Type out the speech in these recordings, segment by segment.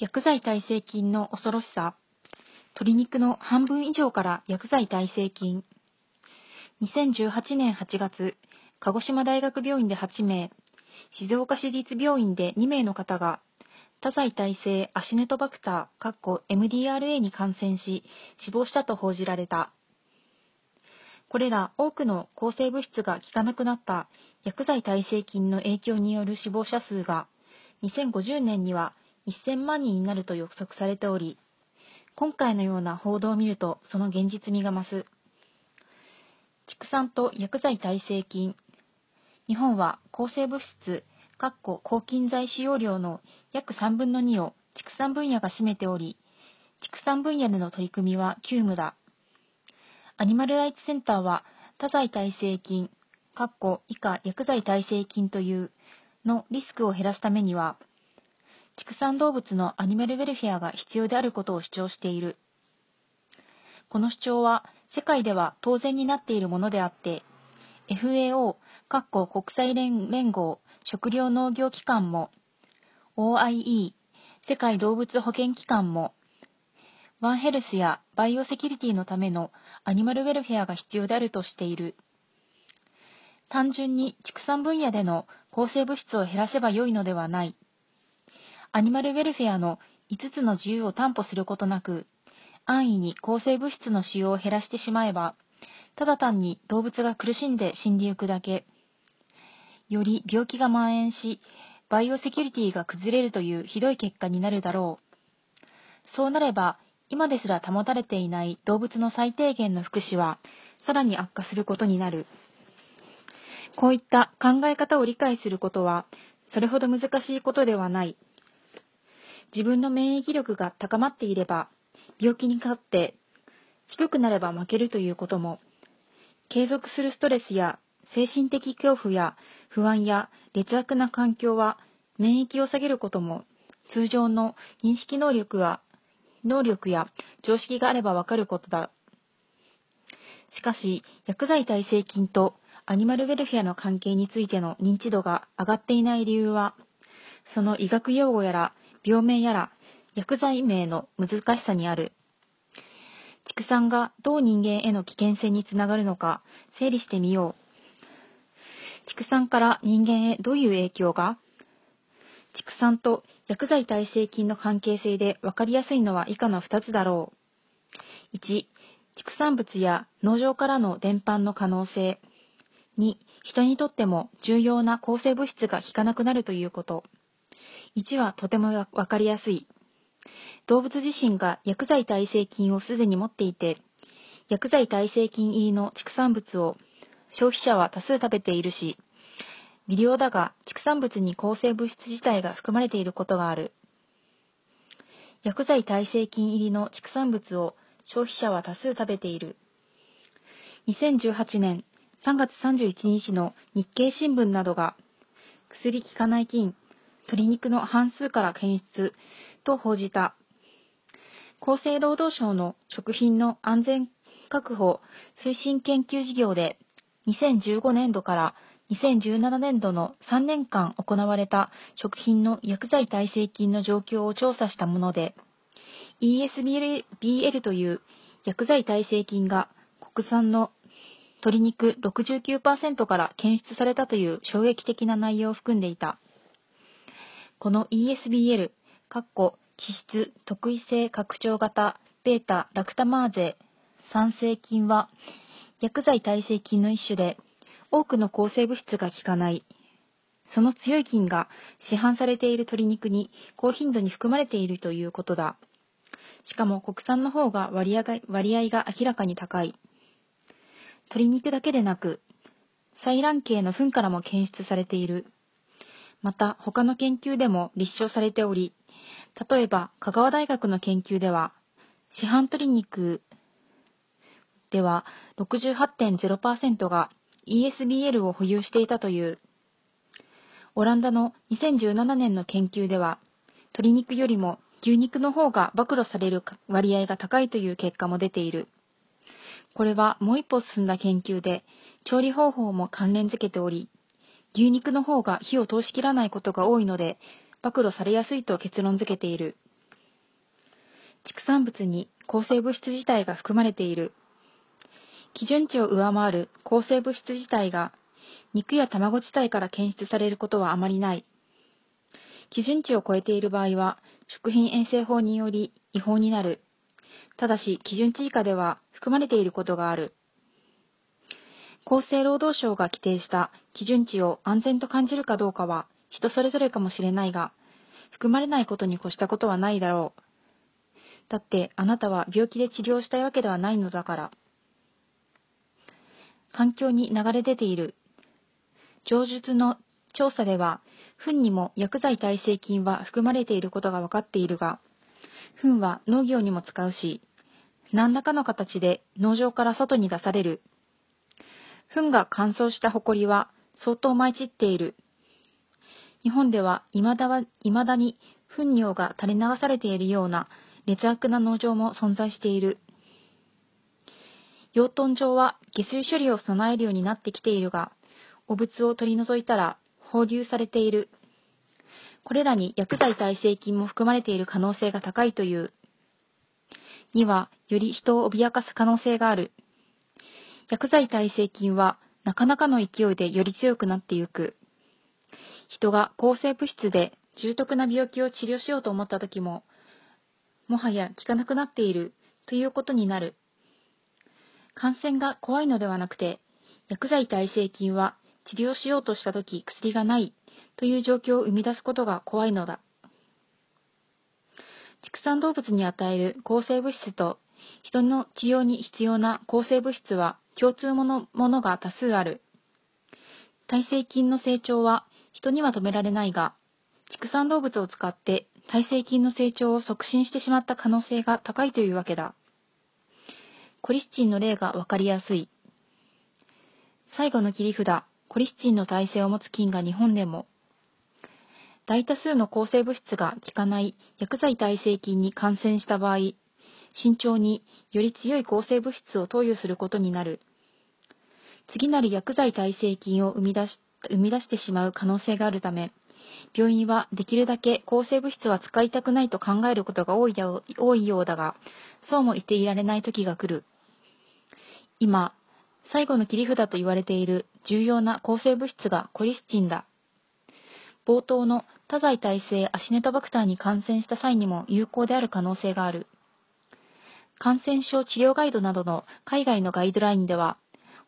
薬剤耐性菌の恐ろしさ。鶏肉の半分以上から薬剤耐性菌。2018年8月、鹿児島大学病院で8名、静岡市立病院で2名の方が、多剤耐性アシネトバクター、MDRA に感染し、死亡したと報じられた。これら多くの抗生物質が効かなくなった薬剤耐性菌の影響による死亡者数が、2050年には1000万人になると予測されており、今回のような報道を見るとその現実味が増す。畜産と薬剤耐性菌。日本は抗生物質、かっこ抗菌剤使用量の約3分の2を畜産分野が占めており、畜産分野での取り組みは急務だ。アニマルライツセンターは多剤耐性菌、かっこ以下薬剤耐性菌というのリスクを減らすためには、畜産動物のアニマルウェルフェアが必要であることを主張している。この主張は世界では当然になっているものであって、FAO、各国際連合食糧農業機関も、OIE、世界動物保健機関も、ワンヘルスやバイオセキュリティのためのアニマルウェルフェアが必要であるとしている。単純に畜産分野での抗生物質を減らせばよいのではない。アニマルウェルフェアの5つの自由を担保することなく、安易に抗生物質の使用を減らしてしまえば、ただ単に動物が苦しんで死んでゆくだけ。より病気が蔓延し、バイオセキュリティが崩れるというひどい結果になるだろう。そうなれば、今ですら保たれていない動物の最低限の福祉は、さらに悪化することになる。こういった考え方を理解することは、それほど難しいことではない。自分の免疫力が高まっていれば、病気に勝って、低くなれば負けるということも、継続するストレスや精神的恐怖や不安や劣悪な環境は免疫を下げることも、通常の認識能力は能力や常識があればわかることだ。しかし、薬剤耐性菌とアニマルウェルフェアの関係についての認知度が上がっていない理由は、その医学用語やら病名やら薬剤名の難しさにある。畜産がどう人間への危険性につながるのか整理してみよう。畜産から人間へどういう影響が？畜産と薬剤耐性菌の関係性で分かりやすいのは以下の2つだろう。1、畜産物や農場からの伝播の可能性。2、人にとっても重要な抗生物質が効かなくなるということ。1はとても分かりやすい。動物自身が薬剤耐性菌をすでに持っていて、薬剤耐性菌入りの畜産物を消費者は多数食べているし、微量だが畜産物に抗生物質自体が含まれていることがある。薬剤耐性菌入りの畜産物を消費者は多数食べている。2018年3月31日の日経新聞などが、薬効かない菌、鶏肉の半数から検出と報じた。厚生労働省の食品の安全確保推進研究事業で2015年度から2017年度の3年間行われた食品の薬剤耐性菌の状況を調査したもので、ESBL という薬剤耐性菌が国産の鶏肉69%から検出されたという衝撃的な内容を含んでいた。この ESBL、基質特異性拡張型ベータラクタマーゼ酸性菌は薬剤耐性菌の一種で多くの抗生物質が効かない。その強い菌が市販されている鶏肉に高頻度に含まれているということだ。しかも国産の方が割合が割合が明らかに高い。鶏肉だけでなく、採卵系の糞からも検出されている。また、他の研究でも立証されており、例えば、香川大学の研究では、市販鶏肉では68.0%が ESBL を保有していたという。オランダの2017年の研究では、鶏肉よりも牛肉の方が暴露される割合が高いという結果も出ている。これはもう一歩進んだ研究で、調理方法も関連づけており、牛肉の方が火を通し切らないことが多いので、暴露されやすいと結論づけている。畜産物に抗生物質自体が含まれている。基準値を上回る抗生物質自体が肉や卵自体から検出されることはあまりない。基準値を超えている場合は、食品衛生法により違法になる。ただし、基準値以下では含まれていることがある。厚生労働省が規定した基準値を安全と感じるかどうかは人それぞれかもしれないが、含まれないことに越したことはないだろう。だってあなたは病気で治療したいわけではないのだから。環境に流れ出ている。上述の調査では、糞にも薬剤耐性菌は含まれていることが分かっているが、糞は農業にも使うし、何らかの形で農場から外に出される。糞が乾燥した埃は相当舞い散っている。日本では未だ未だに糞尿が垂れ流されているような劣悪な農場も存在している。養豚場は下水処理を備えるようになってきているが、汚物を取り除いたら放流されている。これらに薬剤耐性菌も含まれている可能性が高いという。には、より人を脅かす可能性がある。薬剤耐性菌は、なかなかの勢いでより強くなってゆく。人が抗生物質で重篤な病気を治療しようと思った時も、もはや効かなくなっているということになる。感染が怖いのではなくて、薬剤耐性菌は治療しようとした時薬がないという状況を生み出すことが怖いのだ。畜産動物に与える抗生物質と人の治療に必要な抗生物質は共通ものものが多数ある。耐性菌の成長は人には止められないが、畜産動物を使って耐性菌の成長を促進してしまった可能性が高いというわけだ。コリスチンの例がわかりやすい。最後の切り札、コリスチンの耐性を持つ菌が日本でも、大多数の抗生物質が効かない薬剤耐性菌に感染した場合、慎重により強い抗生物質を投与することになる。次なる薬剤耐性菌を生み出し生み出してしまう可能性があるため、病院はできるだけ抗生物質は使いたくないと考えることが多い多いようだが、そうも言っていられない時が来る。今、最後の切り札と言われている重要な抗生物質がコリスチンだ。冒頭の多剤耐性アシネトバクターに感染した際にも有効である可能性がある。感染症治療ガイドなどの海外のガイドラインでは、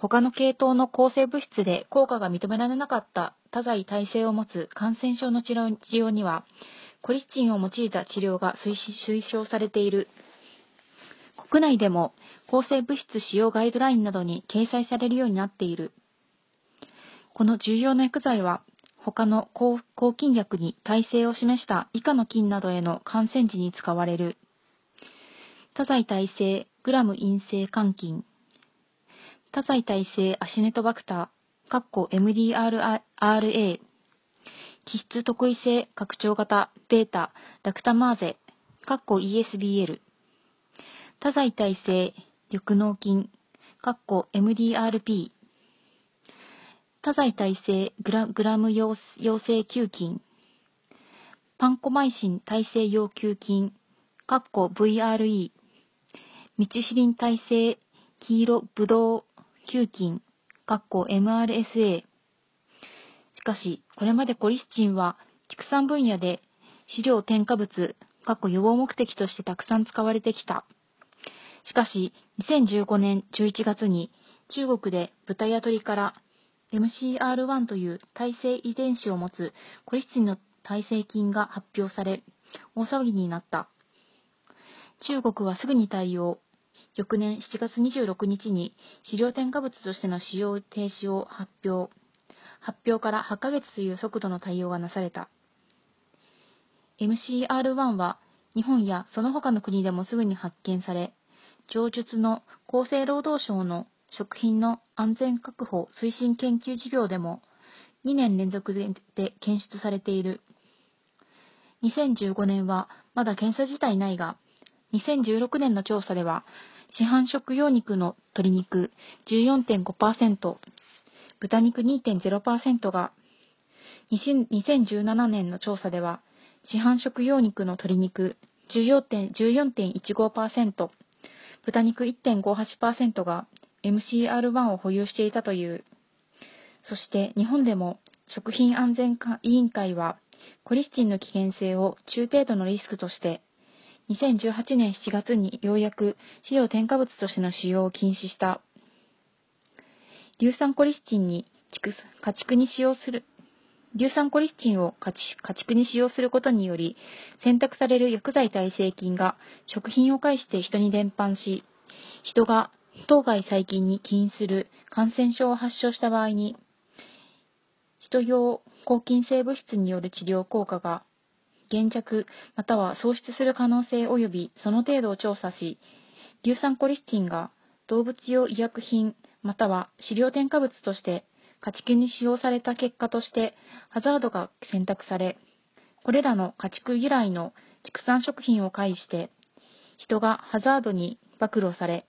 他の系統の抗生物質で効果が認められなかった多剤耐性を持つ感染症の治療には、コリスチンを用いた治療が推奨されている。国内でも抗生物質使用ガイドラインなどに掲載されるようになっている。この重要な薬剤は、他の抗菌薬に耐性を示した以下の菌などへの感染時に使われる。多剤耐性グラム陰性肝菌。多剤耐性アシネトバクター、カッコ MDRA、気質特異性拡張型ベータラクタマーゼ、カッコ ESBL。多剤耐性緑脳菌、カッコ MDRP。多剤耐性グラグラム陽性球菌、パンコマイシン耐性要求菌、カッコ VRE。ミチシリン耐性黄色ブドウ球菌、MRSA。しかし、これまでコリスチンは畜産分野で飼料添加物、予防目的としてたくさん使われてきた。しかし、2015年11月に中国で豚や鳥から MCR1 という耐性遺伝子を持つコリスチンの耐性菌が発表され、大騒ぎになった。中国はすぐに対応。翌年7月26日に飼料添加物としての使用停止を発表。発表から8ヶ月という速度の対応がなされた。MCR1 は日本やその他の国でもすぐに発見され、上述の厚生労働省の食品の安全確保推進研究事業でも2年連続で検出されている。2015年はまだ検査自体ないが、2016年の調査では、市販食用肉の鶏肉14.5%、豚肉2.0%が、2017年の調査では、市販食用肉の鶏肉14.15%、豚肉1.58%が MCR1 を保有していたという。そして日本でも食品安全委員会はコリスチンの危険性を中程度のリスクとして2018年7月にようやく飼料添加物としての使用を禁止した。硫酸コリスチンに家畜に使用する、硫酸コリスチンを家畜に使用することにより、選択される薬剤耐性菌が食品を介して人に伝播し、人が当該細菌に起因する感染症を発症した場合に、人用抗菌性物質による治療効果が減弱または喪失する可能性及びその程度を調査し、硫酸コリスティンが動物用医薬品または飼料添加物として家畜に使用された結果としてハザードが選択され、これらの家畜由来の畜産食品を介して人がハザードに暴露され、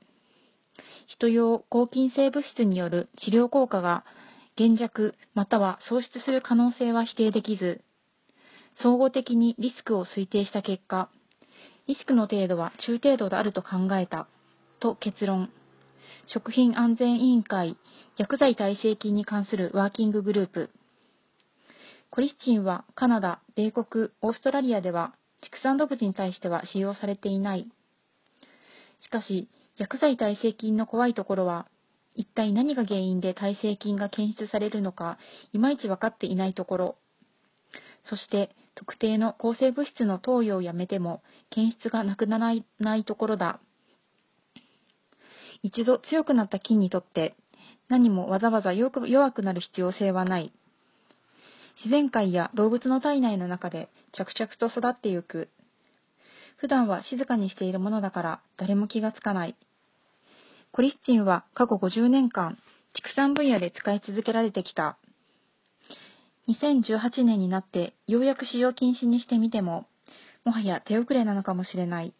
人用抗菌性物質による治療効果が減弱または喪失する可能性は否定できず、総合的にリスクを推定した結果、リスクの程度は中程度であると考えた、と結論。食品安全委員会薬剤耐性菌に関するワーキンググループ。コリスチンはカナダ、米国、オーストラリアでは畜産動物に対しては使用されていない。しかし、薬剤耐性菌の怖いところは、一体何が原因で耐性菌が検出されるのか、いまいち分かっていないところ。そして、特定の抗生物質の投与をやめても検出がなくならないところだ。一度強くなった菌にとって何もわざわざ弱くなる必要性はない。自然界や動物の体内の中で着々と育ってゆく。普段は静かにしているものだから誰も気がつかない。コリスチンは過去50年間畜産分野で使い続けられてきた。2018年になってようやく使用禁止にしてみても、もはや手遅れなのかもしれない。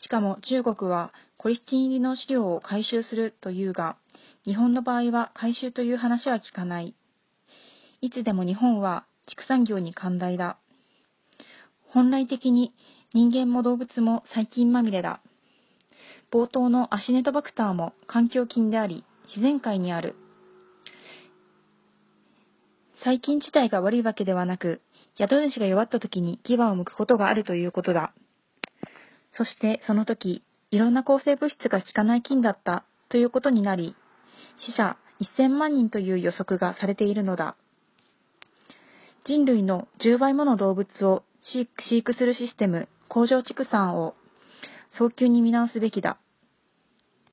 しかも中国はコリスチン入りの飼料を回収するというが、日本の場合は回収という話は聞かない。いつでも日本は畜産業に寛大だ。本来的に人間も動物も細菌まみれだ。冒頭のアシネトバクターも環境菌であり、自然界にある。細菌自体が悪いわけではなく、宿主が弱った時に牙を剥くことがあるということだ。そしてその時、いろんな抗生物質が効かない菌だったということになり、死者1000万人という予測がされているのだ。人類の10倍もの動物を飼育するシステム、工場畜産を早急に見直すべきだ。